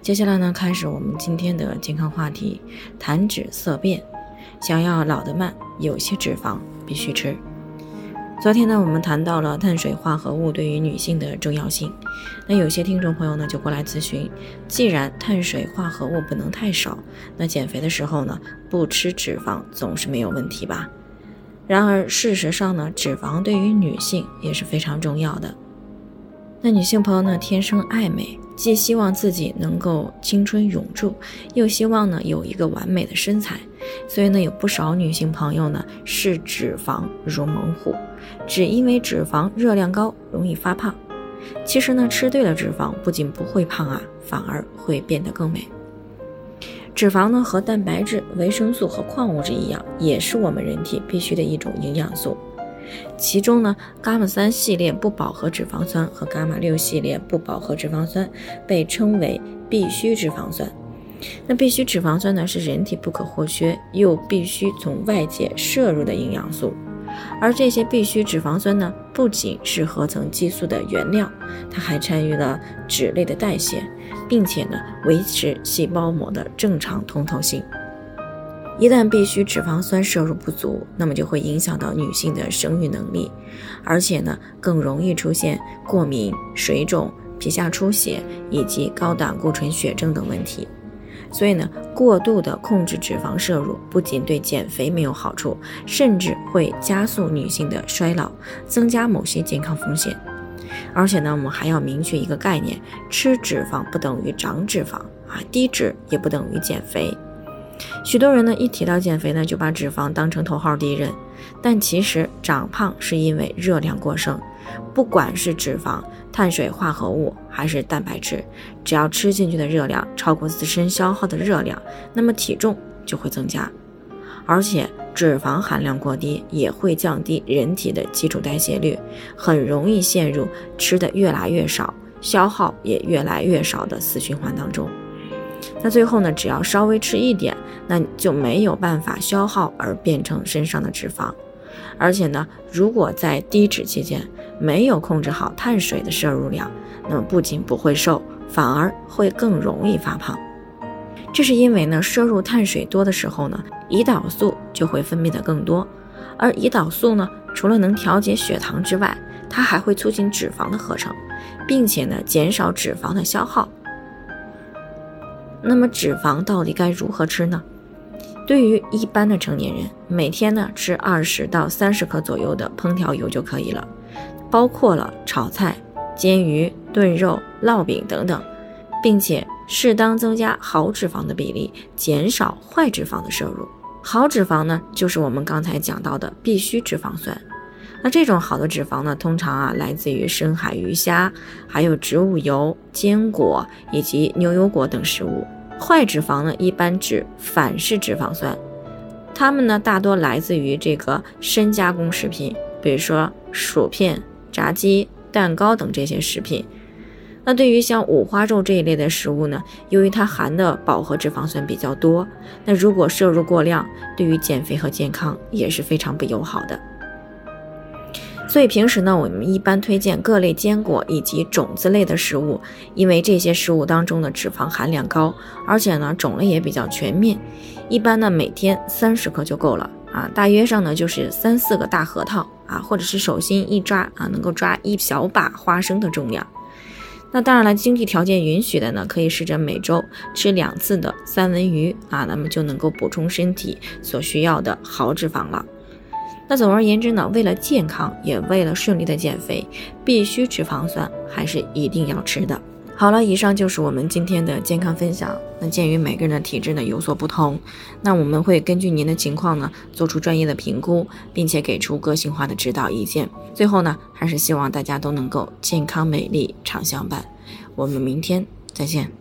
接下来呢，开始我们今天的健康话题：谈脂色变。想要老得慢，有些脂肪必须吃。昨天呢，我们谈到了碳水化合物对于女性的重要性。那有些听众朋友呢，就过来咨询：既然碳水化合物不能太少，那减肥的时候呢，不吃脂肪总是没有问题吧？然而事实上呢，脂肪对于女性也是非常重要的。那女性朋友呢，天生爱美。既希望自己能够青春永驻，又希望呢有一个完美的身材，所以呢有不少女性朋友呢视脂肪如猛虎，只因为脂肪热量高，容易发胖。其实呢吃对了脂肪，不仅不会胖啊，反而会变得更美。脂肪呢和蛋白质、维生素和矿物质一样，也是我们人体必须的一种营养素。其中呢，伽马三系列不饱和脂肪酸和伽马六系列不饱和脂肪酸被称为必需脂肪酸。那必需脂肪酸呢，是人体不可或缺又必须从外界摄入的营养素。而这些必需脂肪酸呢，不仅是合成激素的原料，它还参与了脂类的代谢，并且呢，维持细胞膜的正常通透性。一旦必需脂肪酸摄入不足，那么就会影响到女性的生育能力，而且呢，更容易出现过敏、水肿、皮下出血以及高胆固醇血症等问题。所以呢，过度的控制脂肪摄入不仅对减肥没有好处，甚至会加速女性的衰老，增加某些健康风险。而且呢，我们还要明确一个概念：吃脂肪不等于长脂肪啊，低脂也不等于减肥。许多人呢，一提到减肥呢，就把脂肪当成头号敌人。但其实长胖是因为热量过剩，不管是脂肪、碳水化合物还是蛋白质，只要吃进去的热量超过自身消耗的热量，那么体重就会增加。而且脂肪含量过低也会降低人体的基础代谢率，很容易陷入吃的越来越少、消耗也越来越少的死循环当中。那最后呢，只要稍微吃一点，那就没有办法消耗而变成身上的脂肪。而且呢，如果在低脂期间没有控制好碳水的摄入量，那么不仅不会瘦，反而会更容易发胖。这是因为呢，摄入碳水多的时候呢，胰岛素就会分泌的更多，而胰岛素呢，除了能调节血糖之外，它还会促进脂肪的合成，并且呢，减少脂肪的消耗。那么脂肪到底该如何吃呢？对于一般的成年人，每天呢吃二十到三十克左右的烹调油就可以了，包括了炒菜、煎鱼、炖肉、烙饼等等，并且适当增加好脂肪的比例，减少坏脂肪的摄入。好脂肪呢，就是我们刚才讲到的必需脂肪酸。那这种好的脂肪呢，通常啊来自于深海鱼虾，还有植物油、坚果以及牛油果等食物。坏脂肪呢，一般指反式脂肪酸，它们呢大多来自于这个深加工食品，比如说薯片、炸鸡、蛋糕等这些食品。那对于像五花肉这一类的食物呢，由于它含的饱和脂肪酸比较多，那如果摄入过量，对于减肥和健康也是非常不友好的。所以平时呢，我们一般推荐各类坚果以及种子类的食物，因为这些食物当中的脂肪含量高，而且呢种类也比较全面。一般呢每天三十克就够了啊，大约上呢就是三四个大核桃啊，或者是手心一抓啊能够抓一小把花生的重量。那当然了，经济条件允许的呢，可以试着每周吃两次的三文鱼啊，那么就能够补充身体所需要的好脂肪了。那总而言之呢，为了健康，也为了顺利的减肥，必须脂肪酸还是一定要吃的。好了，以上就是我们今天的健康分享。那鉴于每个人的体质呢有所不同，那我们会根据您的情况呢做出专业的评估，并且给出个性化的指导意见。最后呢，还是希望大家都能够健康美丽常相伴。我们明天再见。